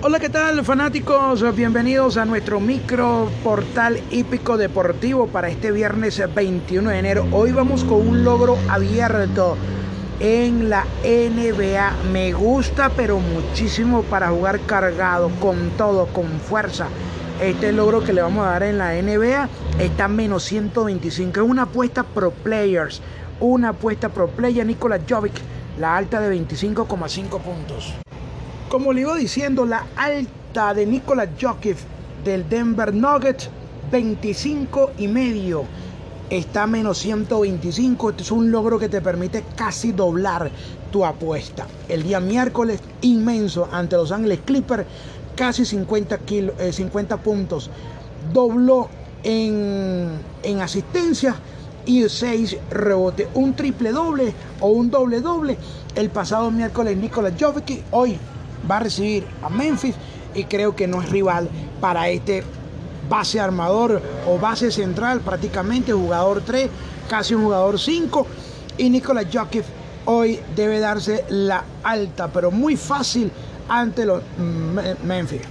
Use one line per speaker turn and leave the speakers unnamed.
Hola, ¿qué tal fanáticos? Bienvenidos a nuestro micro portal hípico deportivo para este viernes 21 de enero. Hoy vamos con un logro abierto en la NBA. Me gusta, pero muchísimo para jugar cargado, con todo, con fuerza. Este logro que le vamos a dar en la NBA está menos 125. Es una apuesta pro players. Una apuesta pro player. Nikola Jovic, la alta de 25,5 puntos. Como le iba diciendo, la alta de Nikola Jokic del Denver Nuggets, 25 y medio. Está menos 125. Este es un logro que te permite casi doblar tu apuesta. El día miércoles, inmenso ante Los Ángeles Clippers, casi 50, 50 eh, puntos. Dobló en, en asistencia y 6 rebotes. Un triple doble o un doble doble. El pasado miércoles, Nikola Jokic. Hoy va a recibir a Memphis y creo que no es rival para este base armador o base central, prácticamente jugador 3, casi un jugador 5. Y Nikola Jokic hoy debe darse la alta, pero muy fácil ante los Memphis.